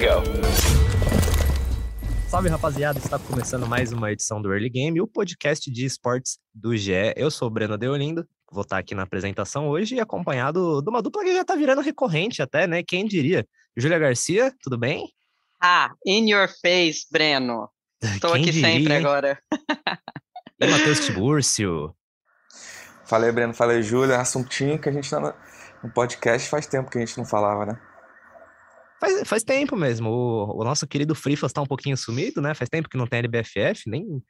Go. Salve rapaziada, está começando mais uma edição do Early Game, o podcast de esportes do GE. Eu sou o Breno Deolindo, vou estar aqui na apresentação hoje acompanhado de uma dupla que já está virando recorrente até, né? Quem diria? Júlia Garcia, tudo bem? Ah, in your face, Breno. Estou aqui diria, sempre hein? agora. E Matheus Tibúrcio. Falei, Breno, falei, Júlia, assuntinho que a gente tá no, no podcast faz tempo que a gente não falava, né? Faz, faz tempo mesmo, o, o nosso querido Frifas está um pouquinho sumido, né? Faz tempo que não tem LBFF, nem...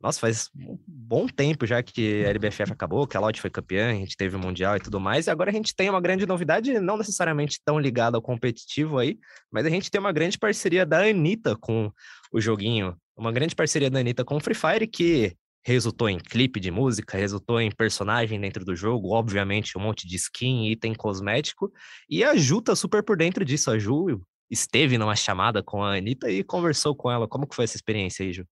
Nossa, faz um bom tempo já que a LBFF acabou, que a Loud foi campeã, a gente teve o Mundial e tudo mais, e agora a gente tem uma grande novidade, não necessariamente tão ligada ao competitivo aí, mas a gente tem uma grande parceria da Anitta com o joguinho, uma grande parceria da Anitta com o Free Fire, que resultou em clipe de música, resultou em personagem dentro do jogo, obviamente um monte de skin, item cosmético, e a Ju tá super por dentro disso, a Ju esteve numa chamada com a Anitta e conversou com ela, como que foi essa experiência aí, Ju?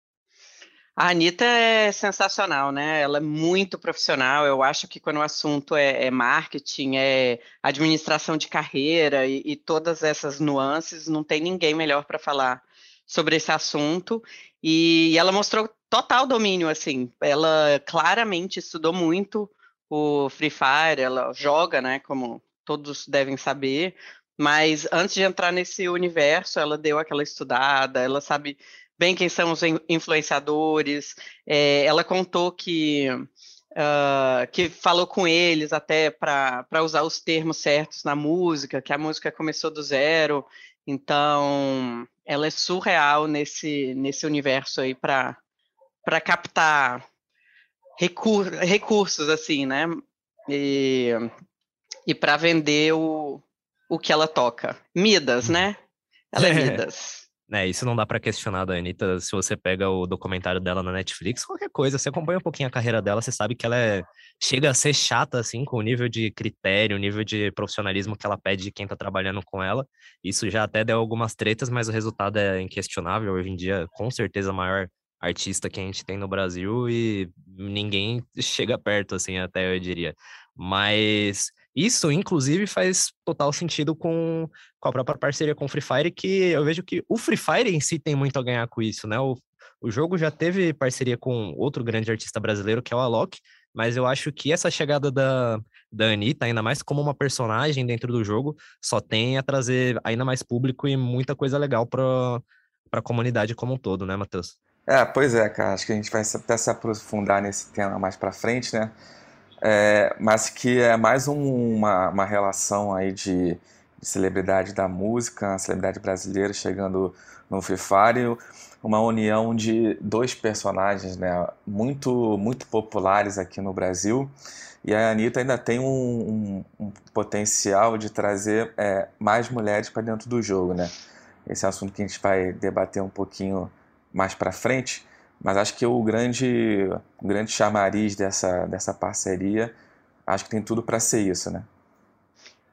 A Anitta é sensacional, né? Ela é muito profissional. Eu acho que quando o assunto é, é marketing, é administração de carreira e, e todas essas nuances, não tem ninguém melhor para falar sobre esse assunto. E ela mostrou total domínio, assim. Ela claramente estudou muito o Free Fire, ela joga, né? Como todos devem saber. Mas antes de entrar nesse universo, ela deu aquela estudada, ela sabe bem quem são os in- influenciadores. É, ela contou que, ah, que falou com eles até para usar os termos certos na música, que a música começou do zero. Então, ela é surreal nesse, nesse universo aí para captar recur, recursos, assim, né? E, e para vender o, o que ela toca. Midas, né? Ela é Midas. É, isso não dá pra questionar da Anitta. Se você pega o documentário dela na Netflix, qualquer coisa, você acompanha um pouquinho a carreira dela, você sabe que ela é, chega a ser chata, assim, com o nível de critério, o nível de profissionalismo que ela pede de quem tá trabalhando com ela. Isso já até deu algumas tretas, mas o resultado é inquestionável. Hoje em dia, com certeza, a maior artista que a gente tem no Brasil e ninguém chega perto, assim, até eu diria. Mas isso, inclusive, faz total sentido com, com a própria parceria com o Free Fire, que eu vejo que o Free Fire em si tem muito a ganhar com isso, né? O, o jogo já teve parceria com outro grande artista brasileiro, que é o Alok, mas eu acho que essa chegada da, da Anitta, ainda mais como uma personagem dentro do jogo, só tem a trazer ainda mais público e muita coisa legal para a comunidade como um todo, né, Matheus? É, pois é, cara, acho que a gente vai até se aprofundar nesse tema mais pra frente, né? É, mas que é mais um- uma, uma relação aí de, de celebridade da música, celebridade brasileira chegando no Free Fire, uma união de dois personagens, né, muito, muito populares aqui no Brasil. E a Anitta ainda tem um, um- um potencial de trazer é, mais mulheres para dentro do jogo, né? Esse é um assunto que a gente vai debater um pouquinho mais para frente, mas acho que o grande, o grande chamariz dessa, dessa parceria, acho que tem tudo para ser isso, né?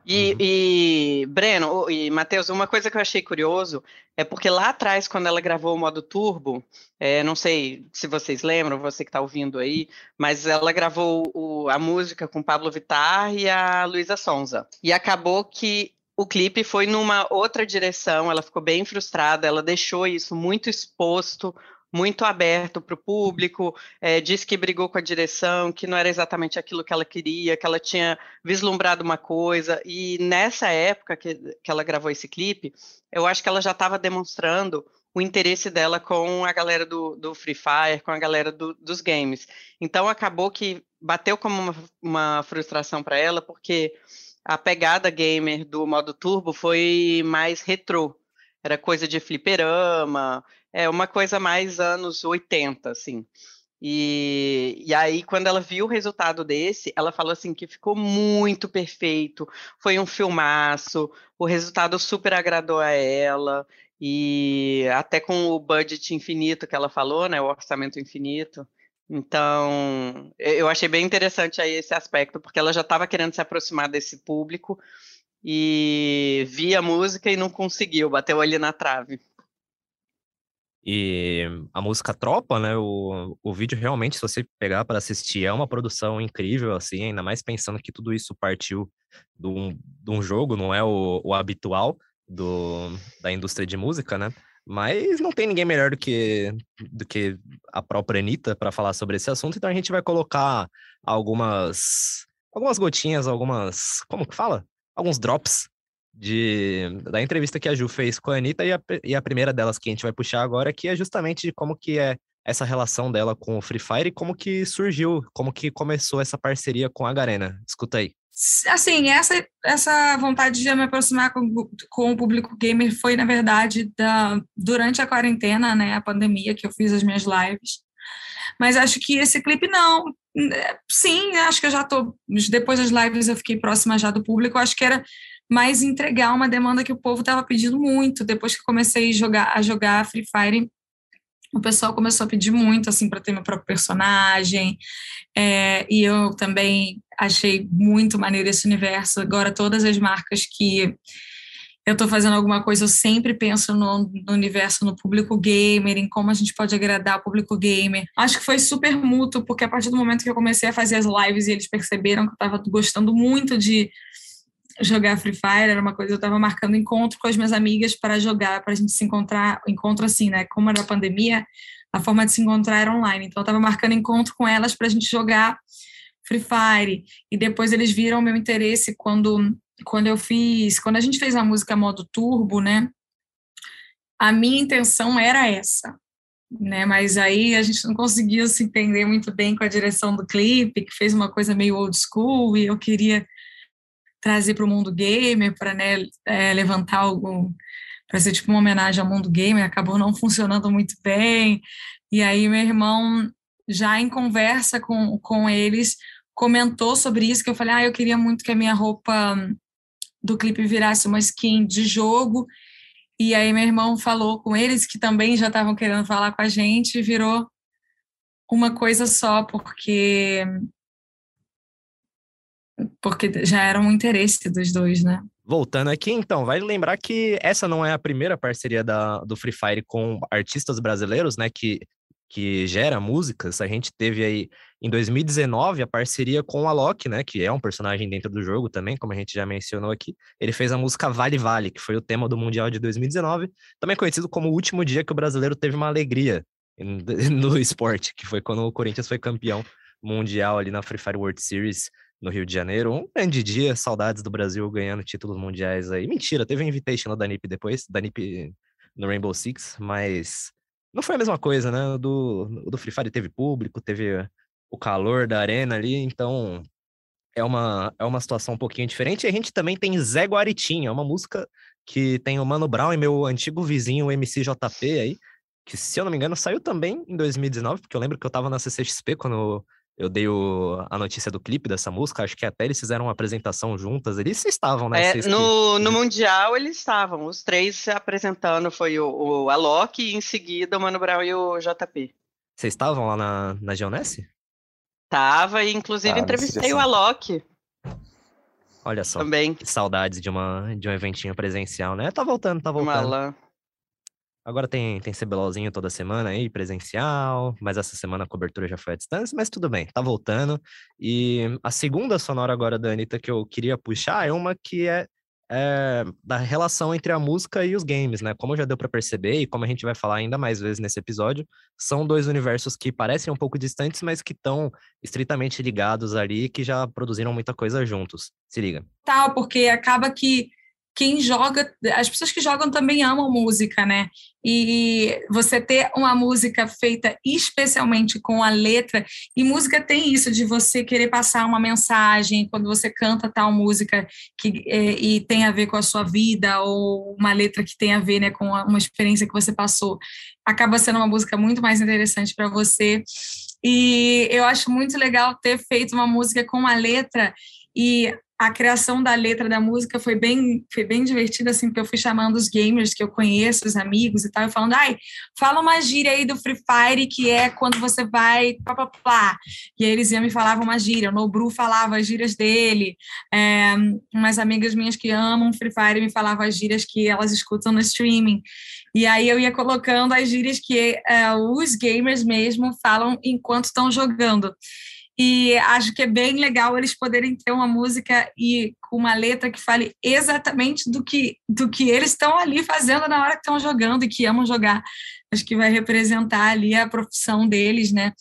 E, e, Breno e Matheus, uma coisa que eu achei curioso é porque lá atrás, quando ela gravou o modo turbo, é, não sei se vocês lembram, você que está ouvindo aí, mas ela gravou o- a música com Pablo Vittar e a Luísa Sonza. E acabou que o clipe foi numa outra direção, ela ficou bem frustrada, ela deixou isso muito exposto, muito aberto para o público, é, disse que brigou com a direção, que não era exatamente aquilo que ela queria, que ela tinha vislumbrado uma coisa, e nessa época que, que ela gravou esse clipe, eu acho que ela já estava demonstrando o interesse dela com a galera do, do Free Fire, com a galera do- dos games. Então acabou que bateu como uma, uma frustração para ela, porque a pegada gamer do modo turbo foi mais retrô. Era coisa de fliperama, é uma coisa mais anos 80, assim. E, e aí, quando ela viu o resultado desse, ela falou assim que ficou muito perfeito, foi um filmaço, o resultado super agradou a ela, e até com o budget infinito que ela falou, né, o orçamento infinito. Então, eu achei bem interessante aí esse aspecto, porque ela já estava querendo se aproximar desse público e via a música e não conseguiu, bateu ali na trave. E a música Tropa, né? O, o vídeo realmente, se você pegar para assistir, é uma produção incrível, assim, ainda mais pensando que tudo isso partiu de um, de um jogo, não é o, o habitual do, da indústria de música, né? Mas não tem ninguém melhor do que, do que a própria Anitta para falar sobre esse assunto, então a gente vai colocar algumas, algumas gotinhas, algumas. Como que fala? Alguns drops de, da entrevista que a Ju fez com a Anitta, e a, e a primeira delas que a gente vai puxar agora, que é justamente como que é essa relação dela com o Free Fire e como que surgiu, como que começou essa parceria com a Garena. Escuta aí. Assim, essa, essa vontade de me aproximar com, com o público gamer foi, na verdade, da, durante a quarentena, né, a pandemia, que eu fiz as minhas lives. Mas acho que esse clipe não. Sim, acho que eu já tô. Depois das lives eu fiquei próxima já do público. Acho que era mais entregar uma demanda que o povo estava pedindo muito. Depois que comecei a jogar, a jogar Free Fire, o pessoal começou a pedir muito assim para ter meu próprio personagem. É, e eu também achei muito maneiro esse universo. Agora, todas as marcas que eu estou fazendo alguma coisa, eu sempre penso no, no, universo, no público gamer, em como a gente pode agradar o público gamer. Acho que foi super mútuo, porque a partir do momento que eu comecei a fazer as lives e eles perceberam que eu estava gostando muito de jogar Free Fire, era uma coisa, eu estava marcando encontro com as minhas amigas para jogar, para a gente se encontrar, encontro assim, né? Como era a pandemia, a forma de se encontrar era online. Então, eu estava marcando encontro com elas para a gente jogar Free Fire. E depois eles viram o meu interesse quando, quando eu fiz, quando a gente fez a música modo turbo, né? A minha intenção era essa, né? Mas aí a gente não conseguiu se entender muito bem com a direção do clipe, que fez uma coisa meio old school, e eu queria trazer para o mundo gamer, para né, é, levantar algum. para ser tipo uma homenagem ao mundo gamer, acabou não funcionando muito bem. E aí, meu irmão, já em conversa com, com eles, comentou sobre isso, que eu falei, ah, eu queria muito que a minha roupa do clipe virasse uma skin de jogo, e aí meu irmão falou com eles, que também já estavam querendo falar com a gente, e virou uma coisa só, porque porque já era um interesse dos dois, né? Voltando aqui, então, vai lembrar que essa não é a primeira parceria da, do Free Fire com artistas brasileiros, né? Que, que gera músicas. A gente teve aí em 2019 a parceria com o Alok, né? Que é um personagem dentro do jogo também, como a gente já mencionou aqui. Ele fez a música Vale Vale, que foi o tema do Mundial de 2019, também conhecido como o último dia que o brasileiro teve uma alegria no esporte, que foi quando o Corinthians foi campeão mundial ali na Free Fire World Series no Rio de Janeiro. Um grande dia, saudades do Brasil ganhando títulos mundiais aí. Mentira, teve um invitation da NIP depois, da NIP no Rainbow Six, mas não foi a mesma coisa, né? O do, do Free Fire teve público, teve o calor da arena ali, então é uma, é uma situação um pouquinho diferente. E a gente também tem Zé Guaritinha, uma música que tem o Mano Brown e meu antigo vizinho, o MCJP aí, que se eu não me engano saiu também em 2019, porque eu lembro que eu tava na CCXP quando eu dei o, a notícia do clipe dessa música, acho que até eles fizeram uma apresentação juntas. Eles estavam, né? É, no, no Mundial eles estavam, os três se apresentando, foi o, o Alok e em seguida o Mano Brown e o JP. Vocês estavam lá na, na Geonesse? Tava, e inclusive ah, entrevistei o Alok. Olha só. Também. Que saudades de, uma, de um eventinho presencial, né? Tá voltando, tá voltando. Malã. Agora tem, tem CBLOLzinho toda semana aí, presencial, mas essa semana a cobertura já foi à distância, mas tudo bem, tá voltando. E a segunda sonora agora da Anitta que eu queria puxar é uma que é, é da relação entre a música e os games, né? Como já deu para perceber e como a gente vai falar ainda mais vezes nesse episódio, são dois universos que parecem um pouco distantes, mas que estão estritamente ligados ali, que já produziram muita coisa juntos. Se liga. Tal, porque acaba que quem joga, as pessoas que jogam também amam música, né? E você ter uma música feita especialmente com a letra, e música tem isso de você querer passar uma mensagem quando você canta tal música que é, e tem a ver com a sua vida, ou uma letra que tem a ver né, com uma experiência que você passou, acaba sendo uma música muito mais interessante para você. E eu acho muito legal ter feito uma música com uma letra e a criação da letra da música foi bem, foi bem divertida, assim, porque eu fui chamando os gamers que eu conheço, os amigos e tal, e falando, ai, fala uma gíria aí do Free Fire, que é quando você vai, plá, plá, plá. E aí eles iam me falavam uma gíria, o Nobru falava as gírias dele, é, umas amigas minhas que amam Free Fire me falavam as gírias que elas escutam no streaming. E aí eu ia colocando as gírias que é, os gamers mesmo falam enquanto estão jogando. E acho que é bem legal eles poderem ter uma música e uma letra que fale exatamente do que, do que eles estão ali fazendo na hora que estão jogando e que amam jogar. Acho que vai representar ali a profissão deles, né?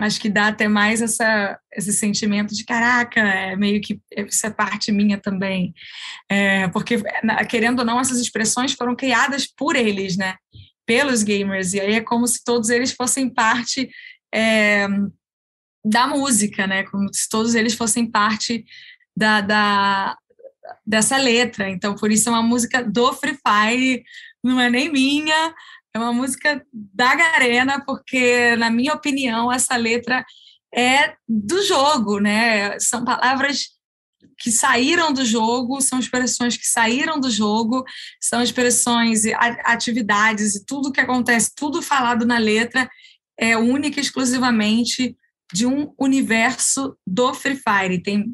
Acho que dá até mais essa, esse sentimento de caraca, é meio que isso é parte minha também. É, porque, querendo ou não, essas expressões foram criadas por eles, né? Pelos gamers. E aí é como se todos eles fossem parte. É, da música, né? Como se todos eles fossem parte da, da, dessa letra. Então, por isso é uma música do Free Fire, não é nem minha, é uma música da Garena, porque, na minha opinião, essa letra é do jogo, né? São palavras que saíram do jogo, são expressões que saíram do jogo, são expressões, atividades e tudo que acontece, tudo falado na letra é única e exclusivamente de um universo do Free Fire. Tem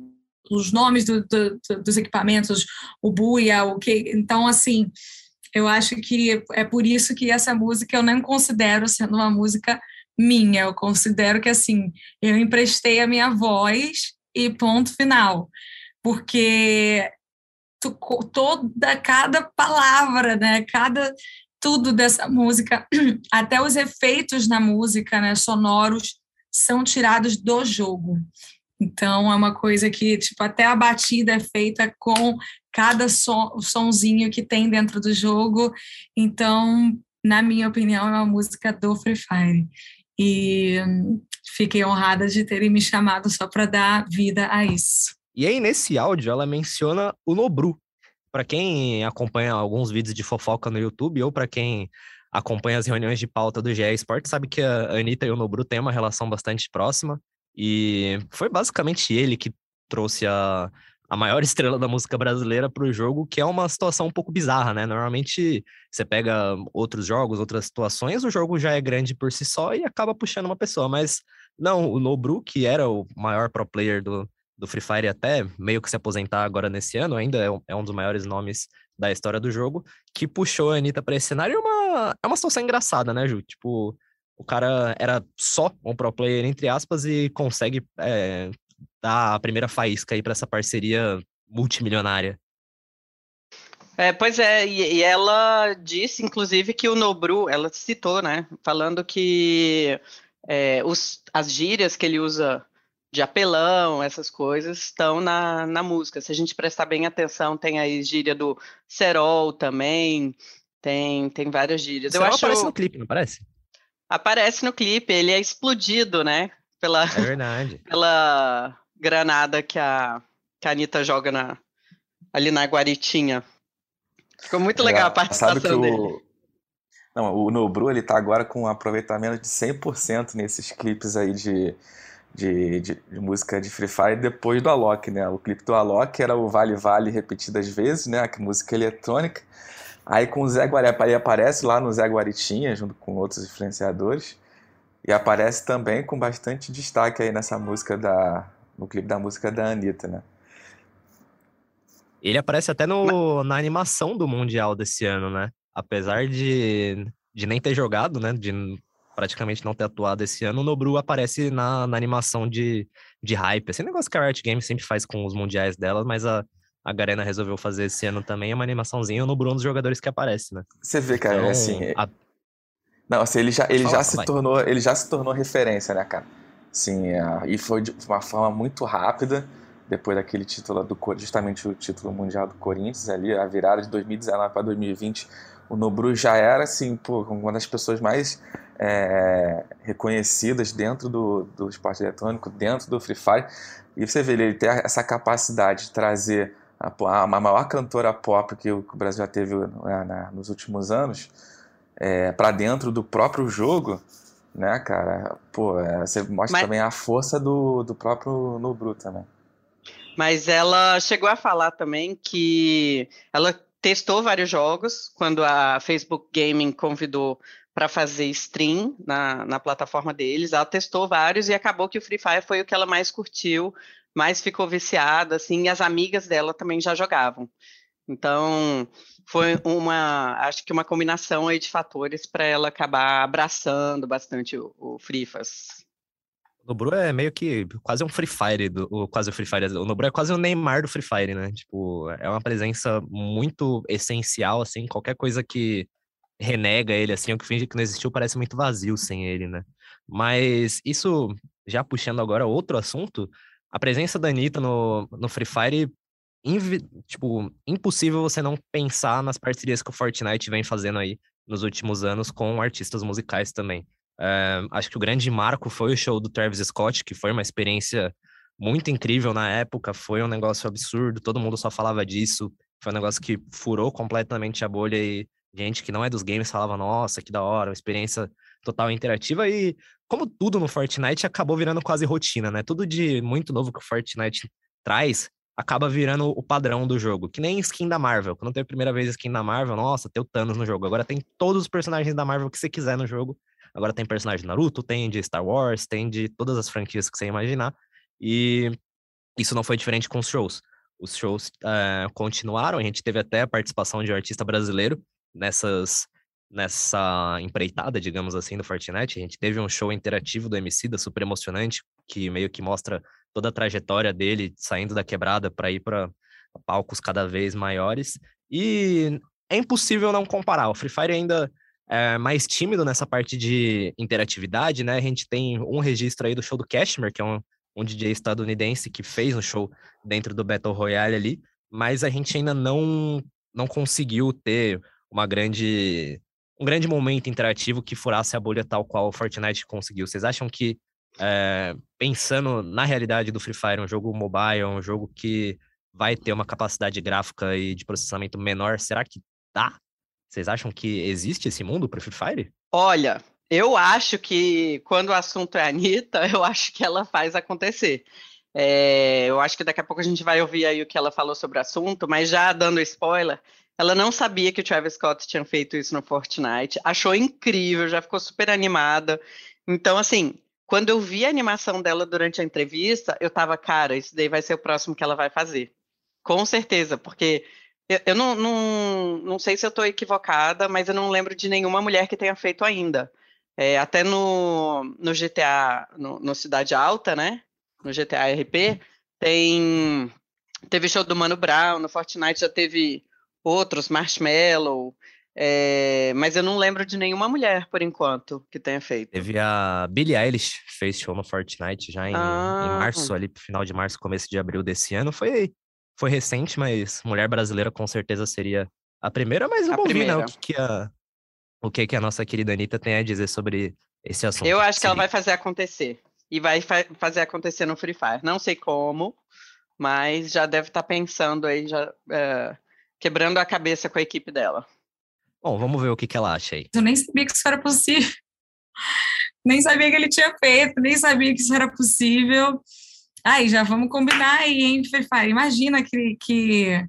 os nomes do, do, dos equipamentos, o buia, o que. Então, assim, eu acho que é por isso que essa música eu não considero sendo uma música minha. Eu considero que, assim, eu emprestei a minha voz e ponto final. Porque toda, cada palavra, né, cada tudo dessa música, até os efeitos na música, né, sonoros, são tirados do jogo. Então é uma coisa que, tipo, até a batida é feita com cada som, sonzinho que tem dentro do jogo. Então, na minha opinião, é uma música do Free Fire. E fiquei honrada de terem me chamado só para dar vida a isso. E aí, nesse áudio, ela menciona o Nobru. Para quem acompanha alguns vídeos de fofoca no YouTube, ou para quem acompanha as reuniões de pauta do GE Esporte sabe que a Anitta e o Nobru têm uma relação bastante próxima. E foi basicamente ele que trouxe a, a maior estrela da música brasileira para o jogo, que é uma situação um pouco bizarra, né? Normalmente você pega outros jogos, outras situações, o jogo já é grande por si só e acaba puxando uma pessoa, mas não, o Nobru, que era o maior pro player do, do Free Fire até meio que se aposentar agora nesse ano, ainda é um, é um dos maiores nomes da história do jogo, que puxou a Anitta para esse cenário. É uma, é uma situação engraçada, né, Ju? Tipo, o cara era só um pro player, entre aspas, e consegue é, dar a primeira faísca aí para essa parceria multimilionária. É, pois é, e, e, ela disse, inclusive, que o Nobru, ela citou, né, falando que é, os, as gírias que ele usa de apelão, essas coisas, estão na, na música. Se a gente prestar bem atenção, tem aí gíria do cerol também, tem, tem várias gírias. O Eu acho... aparece no clipe, não aparece? Aparece no clipe, ele é explodido, né? Pela, é verdade. pela granada que a, que a Anitta joga na, ali na guaritinha. Ficou muito legal a participação dele. O... Não, o Nobru, ele tá agora com um aproveitamento de 100% nesses clipes aí de de, de, de, música de Free Fire depois do Alok, né? O clipe do Alok era o Vale Vale repetidas vezes, né? Que música eletrônica. Aí com o Zé Guarapari ele aparece lá no Zé Guaritinha, junto com outros influenciadores. E aparece também com bastante destaque aí nessa música da. no clipe da música da Anitta, né? Ele aparece até no, na animação do Mundial desse ano, né? Apesar de, de nem ter jogado, né? De praticamente não ter atuado esse ano, o Nobru aparece na, na animação de, de hype. Esse negócio que a Riot Games sempre faz com os mundiais dela, mas a, a Garena resolveu fazer esse ano também, é uma animaçãozinha, o Nobru é um dos jogadores que aparece, né? Você vê, cara, então, assim... A... Não, assim, ele já, ele, já se tornou, ele já se tornou referência, né, cara? Sim, e foi de uma forma muito rápida, depois daquele título, do, justamente o título mundial do Corinthians ali, a virada de 2019 para 2020, o Nobru já era, assim, pô, uma das pessoas mais é, reconhecidas dentro do, do esporte eletrônico, dentro do Free Fire. E você vê ele ter essa capacidade de trazer a, a, maior cantora pop que o, Brasil já teve né, na, nos últimos anos é, para dentro do próprio jogo. né, cara? Pô, é, você mostra Mas- também a força do, do próprio Nobru também. Mas ela chegou a falar também que ela testou vários jogos quando a Facebook Gaming convidou para fazer stream na, na plataforma deles. Ela testou vários e acabou que o Free Fire foi o que ela mais curtiu, mais ficou viciada, assim, e as amigas dela também já jogavam. Então, foi uma, acho que uma combinação aí de fatores para ela acabar abraçando bastante o, o Free Fast. O Nobru é meio que quase um Free Fire, do, o, quase o Free Fire. O Nobru é quase o Neymar do Free Fire, né? Tipo, é uma presença muito essencial, assim, qualquer coisa que renega ele, assim, ou que finge que não existiu, parece muito vazio sem ele, né? Mas isso, já puxando agora outro assunto, a presença da Anitta no, no Free Fire, invi- tipo, impossível você não pensar nas parcerias que o Fortnite vem fazendo aí nos últimos anos com artistas musicais também. É, acho que o grande marco foi o show do Travis Scott, que foi uma experiência muito incrível na época, foi um negócio absurdo, todo mundo só falava disso, foi um negócio que furou completamente a bolha e gente que não é dos games falava, nossa, que da hora, uma experiência total interativa e como tudo no Fortnite acabou virando quase rotina, né? Tudo de muito novo que o Fortnite traz acaba virando o padrão do jogo, que nem skin da Marvel. Quando teve a primeira vez skin da Marvel, nossa, tem o Thanos no jogo. Agora tem todos os personagens da Marvel que você quiser no jogo. Agora tem personagem de Naruto, tem de Star Wars, tem de todas as franquias que você imaginar. E isso não foi diferente com os shows. Os shows eh, continuaram, a gente teve até a participação de um artista brasileiro nessas nessa empreitada, digamos assim, do Fortnite. A gente teve um show interativo do Emicida, super emocionante, que meio que mostra toda a trajetória dele saindo da quebrada para ir para palcos cada vez maiores. E é impossível não comparar. O Free Fire ainda é mais tímido nessa parte de interatividade, né? A gente tem um registro aí do show do Cashmere, que é um, um DJ estadunidense que fez um show dentro do Battle Royale ali, mas a gente ainda não não conseguiu ter uma grande um grande momento interativo que furasse a bolha tal qual o Fortnite conseguiu. Vocês acham que é, pensando na realidade do Free Fire, um jogo mobile, um jogo que vai ter uma capacidade gráfica e de processamento menor, será que dá? Vocês acham que existe esse mundo para Free Fire? Olha, eu acho que quando o assunto é a Anitta, eu acho que ela faz acontecer. É, eu acho que daqui a pouco a gente vai ouvir aí o que ela falou sobre o assunto, mas já dando spoiler, ela não sabia que o Travis Scott tinha feito isso no Fortnite, achou incrível, já ficou super animada. Então, assim, quando eu vi a animação dela durante a entrevista, eu tava, cara, isso daí vai ser o próximo que ela vai fazer. Com certeza, porque eu, eu não, não, não sei se eu estou equivocada, mas eu não lembro de nenhuma mulher que tenha feito ainda. É, até no, no GTA, no, no Cidade Alta, né? No GTA RP, tem teve show do Mano Brown, no Fortnite já teve outros, Marshmallow, é, mas eu não lembro de nenhuma mulher, por enquanto, que tenha feito. Teve a Billie Eilish, fez show no Fortnite já em, Ah. em março, ali, final de março, começo de abril desse ano. Foi, foi recente, mas mulher brasileira com certeza seria a primeira, mas A vamos ouvir, né, o que, que a, o que, que a nossa querida Anitta tem a dizer sobre esse assunto. Eu acho que ela vai fazer acontecer. E vai fa- fazer acontecer no Free Fire. Não sei como, mas já deve estar pensando aí, já é, quebrando a cabeça com a equipe dela. Bom, vamos ver o que, que ela acha aí. Eu nem sabia que isso era possível. Nem sabia que ele tinha feito, nem sabia que isso era possível. Aí, já vamos combinar aí, hein, Fire? Imagina que, que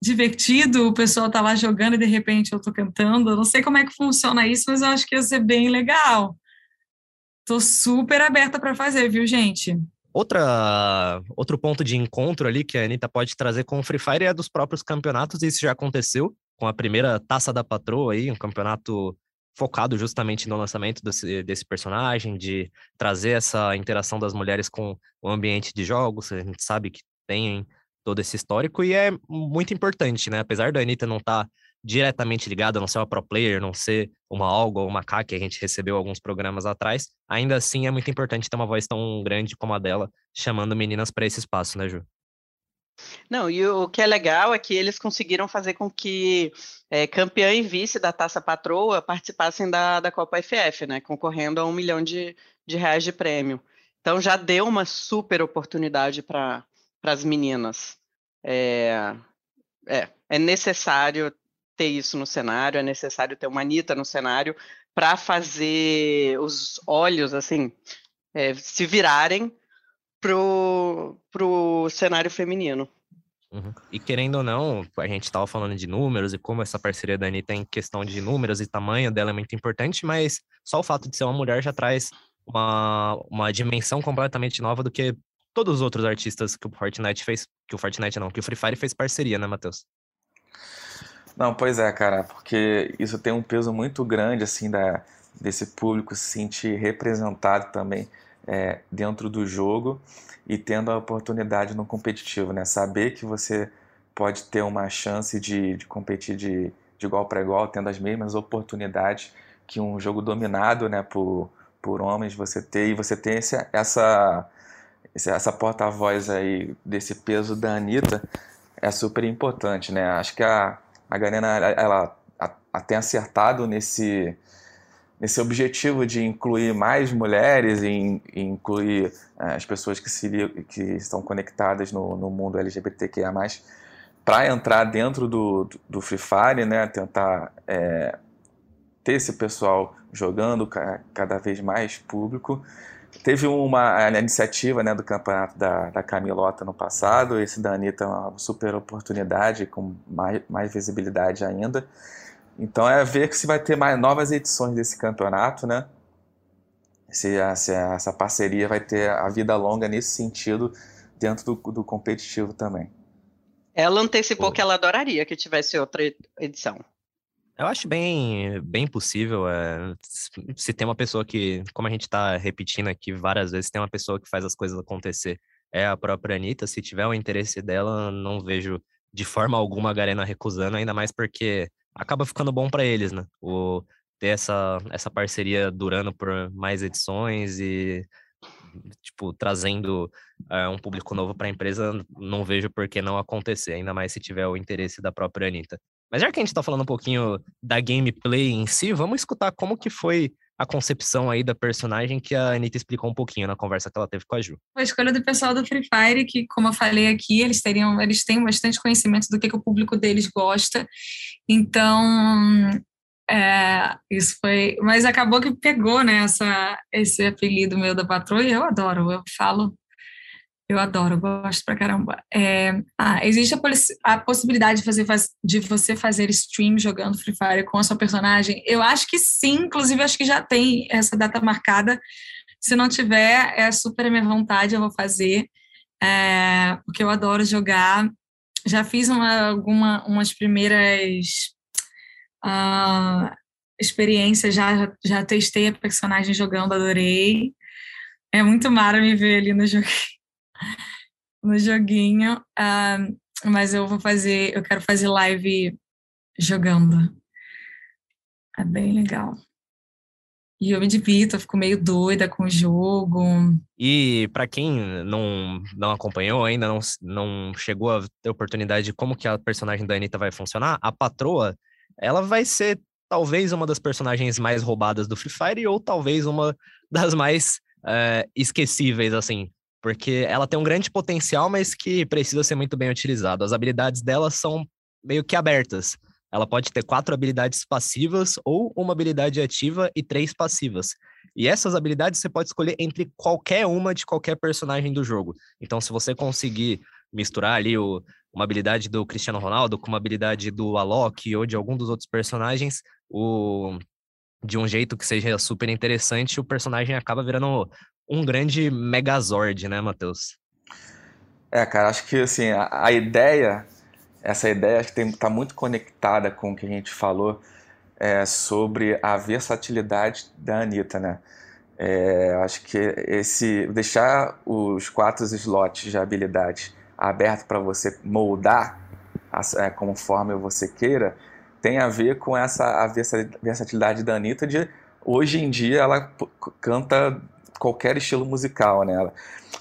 divertido o pessoal tá lá jogando e de repente eu tô cantando. Eu não sei como é que funciona isso, mas eu acho que ia ser bem legal. Tô super aberta para fazer, viu, gente? Outra, outro ponto de encontro ali que a Anitta pode trazer com o Free Fire é dos próprios campeonatos, e isso já aconteceu com a primeira Taça da Patroa aí, um campeonato focado justamente no lançamento desse, desse personagem, de trazer essa interação das mulheres com o ambiente de jogos, a gente sabe que tem todo esse histórico e é muito importante, né? Apesar da Anitta não estar diretamente ligada, não ser uma pro player, não ser uma Olga ou uma K que a gente recebeu alguns programas atrás, ainda assim é muito importante ter uma voz tão grande como a dela, chamando meninas para esse espaço, né, Ju? Não, e o que é legal é que eles conseguiram fazer com que é, campeã e vice da Taça Patroa participassem da, da Copa FF, né? Concorrendo a um milhão de, de reais de prêmio. Então já deu uma super oportunidade para as meninas. É, é, é necessário ter isso no cenário, é necessário ter uma Anitta no cenário para fazer os olhos assim é, se virarem pro, pro cenário feminino. Uhum. E querendo ou não, a gente estava falando de números e como essa parceria da Anitta em questão de números e tamanho dela é muito importante, mas só o fato de ser uma mulher já traz uma, uma dimensão completamente nova do que todos os outros artistas que o Fortnite fez, que o Fortnite não, que o Free Fire fez parceria, né, Matheus? Não, pois é, cara, porque isso tem um peso muito grande, assim, da, desse público se sentir representado também é, dentro do jogo e tendo a oportunidade no competitivo, né? Saber que você pode ter uma chance de, de competir de, de igual para igual, tendo as mesmas oportunidades que um jogo dominado, né, por, por homens você ter e você tem esse, essa essa porta-voz aí desse peso da Anitta é super importante, né? Acho que a, a ela, ela tem acertado nesse, nesse objetivo de incluir mais mulheres e, e incluir é, as pessoas que, se, que estão conectadas no, no mundo LGBTQIA+, para entrar dentro do, do, Free Fire, né, tentar é, ter esse pessoal jogando cada vez mais público. Teve uma iniciativa né, do campeonato da, da Camilota no passado, esse da Anitta é uma super oportunidade, com mais, mais visibilidade ainda. Então é ver que se vai ter mais novas edições desse campeonato, né? Se, se essa parceria vai ter a vida longa nesse sentido dentro do, do competitivo também. Ela antecipou Pô. que ela adoraria que tivesse outra edição. Eu acho bem, bem possível. É, se tem uma pessoa que, como a gente está repetindo aqui várias vezes, tem uma pessoa que faz as coisas acontecer, é a própria Anitta. Se tiver o interesse dela, não vejo de forma alguma a Garena recusando, ainda mais porque acaba ficando bom para eles, né? O, ter essa, essa parceria durando por mais edições e tipo trazendo uh, um público novo para a empresa, não vejo por que não acontecer, ainda mais se tiver o interesse da própria Anitta. Mas já que a gente está falando um pouquinho da gameplay em si, vamos escutar como que foi a concepção aí da personagem que a Anitta explicou um pouquinho na conversa que ela teve com a Ju. A escolha do pessoal do Free Fire, que, como eu falei aqui, eles teriam, eles têm bastante conhecimento do que, que o público deles gosta. Então, é, isso foi. Mas acabou que pegou, né, essa, esse apelido meu da patroa, e eu adoro, eu falo eu adoro, gosto pra caramba. É, ah, existe a, a, possibilidade de, fazer, de você fazer stream jogando Free Fire com a sua personagem? Eu acho que sim, inclusive acho que já tem essa data marcada. Se não tiver, é super a minha vontade, eu vou fazer, é, porque eu adoro jogar. Já fiz uma, alguma, umas primeiras uh, experiências, já, já testei a personagem jogando, adorei. É muito mara me ver ali no jogo no joguinho, uh, mas eu vou fazer, eu quero fazer live jogando. É bem legal. E eu me divirto, eu fico meio doida com o jogo. E para quem não, não acompanhou ainda, não, não chegou a ter oportunidade de como que a personagem da Anitta vai funcionar, a patroa, ela vai ser talvez uma das personagens mais roubadas do Free Fire ou talvez uma das mais é, esquecíveis, assim, porque ela tem um grande potencial, mas que precisa ser muito bem utilizado. As habilidades dela são meio que abertas. Ela pode ter quatro habilidades passivas ou uma habilidade ativa e três passivas. E essas habilidades você pode escolher entre qualquer uma de qualquer personagem do jogo. Então, se você conseguir misturar ali o, uma habilidade do Cristiano Ronaldo com uma habilidade do Alok ou de algum dos outros personagens, o, de um jeito que seja super interessante, o personagem acaba virando um grande megazord, né, Matheus? É, cara, acho que assim, a, a ideia, essa ideia acho que está muito conectada com o que a gente falou é, sobre a versatilidade da Anitta, né? É, acho que esse deixar os quatro slots de habilidade abertos para você moldar é, conforme você queira, tem a ver com essa a versatilidade da Anitta de hoje em dia ela canta qualquer estilo musical, né?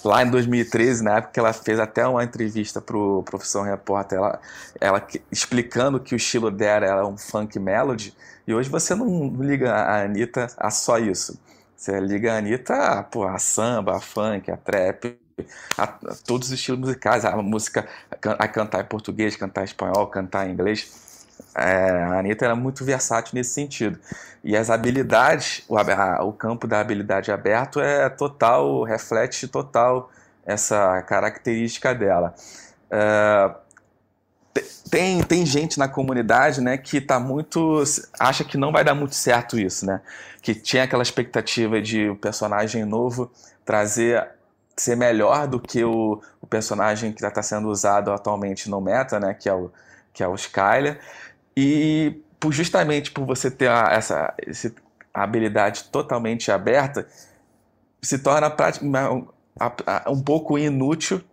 lá em 2013, na época, ela fez até uma entrevista para o Profissão Repórter, ela, ela explicando que o estilo dela era um funk melody, e hoje você não liga a Anitta a só isso. Você liga a Anitta a, pô, a samba, a funk, a trap, a, a todos os estilos musicais, a música, a cantar em português, cantar em espanhol, cantar em inglês. É, a Anitta era muito versátil nesse sentido. E as habilidades, o, a, o campo da habilidade aberto é total, reflete total essa característica dela. É, tem, tem gente na comunidade né, que tá muito. acha que não vai dar muito certo isso, né? Que tinha aquela expectativa de o personagem novo trazer ser melhor do que o, o personagem que está sendo usado atualmente no meta, né? Que é o, que é o Skyler. E justamente por você ter essa esse, a habilidade totalmente aberta, se torna um pouco inútil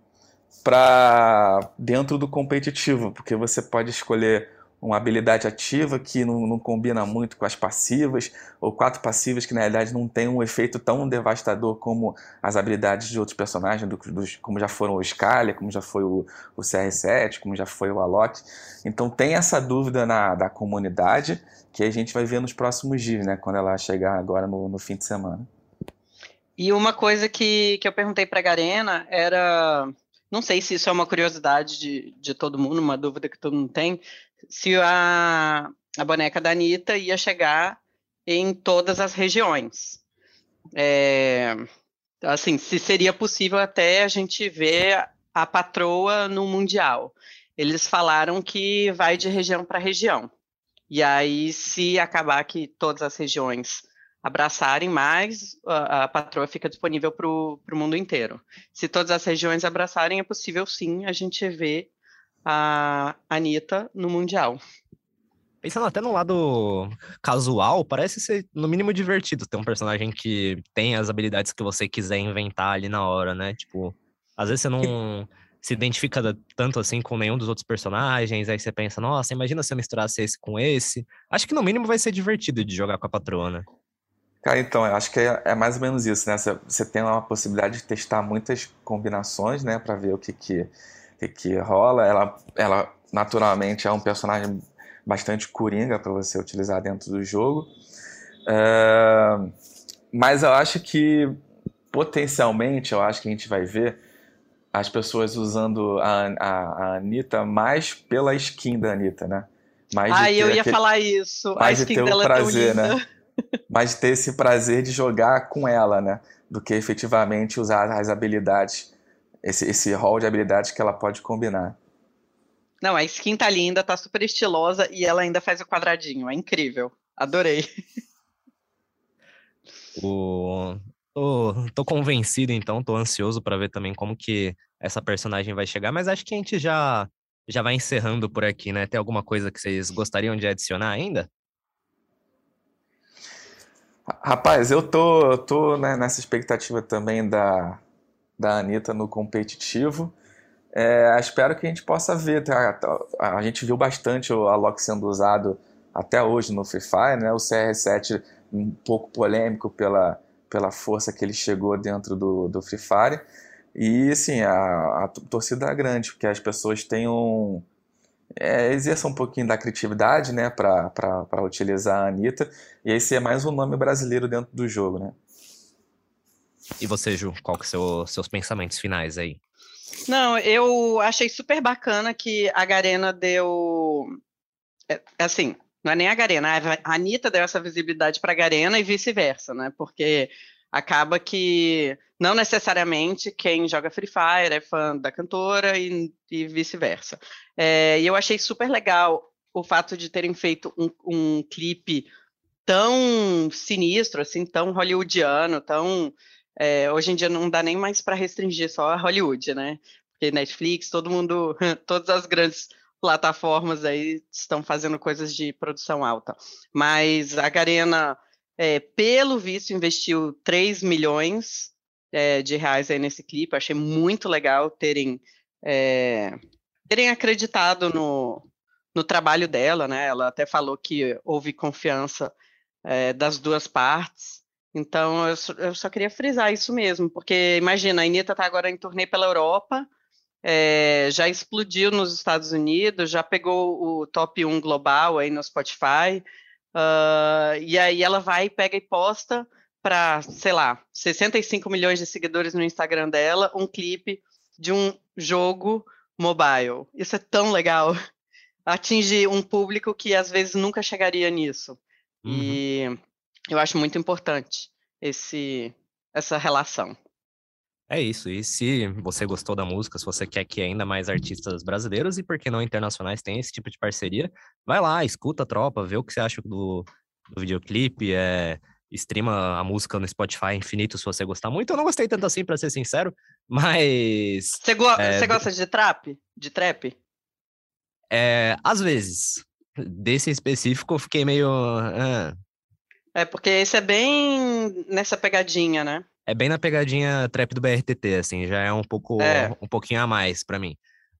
para dentro do competitivo, porque você pode escolher uma habilidade ativa que não, não, combina muito com as passivas, ou quatro passivas que na realidade não tem um efeito tão devastador como as habilidades de outros personagens, do, dos, como já foram o Scalia, como já foi o, o CR7, como já foi o Alok. Então tem essa dúvida na da comunidade que a gente vai ver nos próximos dias, né, quando ela chegar agora no, no fim de semana. E uma coisa que, que eu perguntei para a Garena era não sei se isso é uma curiosidade de, de todo mundo, uma dúvida que todo mundo tem, se a, a boneca da Anitta ia chegar em todas as regiões. É, assim, se seria possível até a gente ver a patroa no Mundial. Eles falaram que vai de região para região. E aí, se acabar que todas as regiões abraçarem mais, a, a patroa fica disponível para o mundo inteiro. Se todas as regiões abraçarem, é possível sim a gente ver a Anitta no Mundial. Pensando até no lado casual, parece ser no mínimo divertido ter um personagem que tem as habilidades que você quiser inventar ali na hora, né? Tipo, às vezes você não se identifica tanto assim com nenhum dos outros personagens, aí você pensa, nossa, imagina se eu misturasse esse com esse. Acho que no mínimo vai ser divertido de jogar com a patrona. Cara, então, eu acho que é, é, mais ou menos isso, né? Você, você tem uma possibilidade de testar muitas combinações, né? Pra ver o que que, que, rola. Ela, ela, naturalmente, é um personagem bastante coringa para você utilizar dentro do jogo. É, mas eu acho que, potencialmente, eu acho que a gente vai ver as pessoas usando a, a, a Anitta mais pela skin da Anitta, né? Mais ah, eu ia aquele, falar isso. Mais a skin de ter dela o prazer, é né? mas ter esse prazer de jogar com ela, né? Do que efetivamente usar as habilidades, esse, esse hall de habilidades que ela pode combinar. Não, a skin tá linda, tá super estilosa e ela ainda faz o quadradinho. É incrível. Adorei. O... Tô, tô convencido, então, tô ansioso para ver também como que essa personagem vai chegar, mas acho que a gente já, já vai encerrando por aqui, né? Tem alguma coisa que vocês gostariam de adicionar ainda? Rapaz, eu tô, tô né, nessa expectativa também da, da Anitta no competitivo. É, espero que a gente possa ver. Tá? A, a gente viu bastante o Alok sendo usado até hoje no Free Fire, né? O CR7 um pouco polêmico pela, pela força que ele chegou dentro do, do Free Fire. E, assim, a, a torcida é grande, porque as pessoas um, é, exerça um pouquinho da criatividade, né, para utilizar a Anitta, e esse é mais um nome brasileiro dentro do jogo, né. E você, Ju, qual que são os seus pensamentos finais aí? Não, eu achei super bacana que a Garena deu, é, assim, não é nem a Garena, a Anitta deu essa visibilidade para a Garena e vice-versa, né, porque acaba que não necessariamente quem joga Free Fire é fã da cantora e, e vice-versa. É, e eu achei super legal o fato de terem feito um, um clipe tão sinistro, assim, tão hollywoodiano, tão. É, hoje em dia não dá nem mais para restringir só a Hollywood, né? Porque Netflix, todo mundo, todas as grandes plataformas aí estão fazendo coisas de produção alta. Mas a Garena é, pelo visto, investiu 3 milhões é, de reais aí nesse clipe. achei muito legal terem, é, terem acreditado no, no trabalho dela, né? Ela até falou que houve confiança é, das duas partes. Então, eu só, eu só, queria frisar isso mesmo, porque imagina, a Anitta está agora em turnê pela Europa, é, já explodiu nos Estados Unidos, já pegou o top 1 global aí no Spotify, Uh, e aí ela vai, pega e posta para, sei lá, 65 milhões de seguidores no Instagram dela, um clipe de um jogo mobile. Isso é tão legal. atinge um público que às vezes nunca chegaria nisso. Uhum. E eu acho muito importante esse, essa relação. É isso. E se você gostou da música, se você quer que ainda mais artistas brasileiros e por que não internacionais tenham esse tipo de parceria, vai lá, escuta a tropa, vê o que você acha do, do videoclipe, é, streama a música no Spotify infinito se você gostar muito. Eu não gostei tanto assim, para ser sincero, mas. Você, go É, gosta de trap? De trap? É, às vezes, desse específico, eu fiquei meio. ah, É, porque esse é bem nessa pegadinha, né? é bem na pegadinha trap do BRTT, assim, já é um pouco É. um pouquinho a mais pra mim.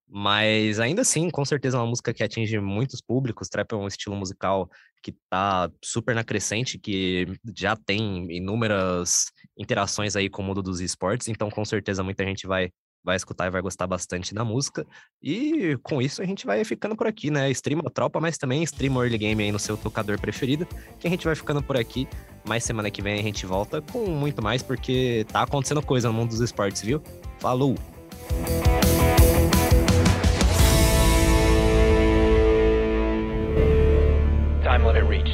Mas ainda assim, com certeza é uma música que atinge muitos públicos. Trap é um estilo musical que tá super na crescente, que já tem inúmeras interações aí com o mundo dos esportes, então com certeza muita gente vai vai escutar e vai gostar bastante da música. E com isso a gente vai ficando por aqui, né? Streama tropa, mas também streama early game aí no seu tocador preferido, que a gente vai ficando por aqui. Mas semana que vem a gente volta com muito mais, porque tá acontecendo coisa no mundo dos esportes, viu? Falou! Time limit reached.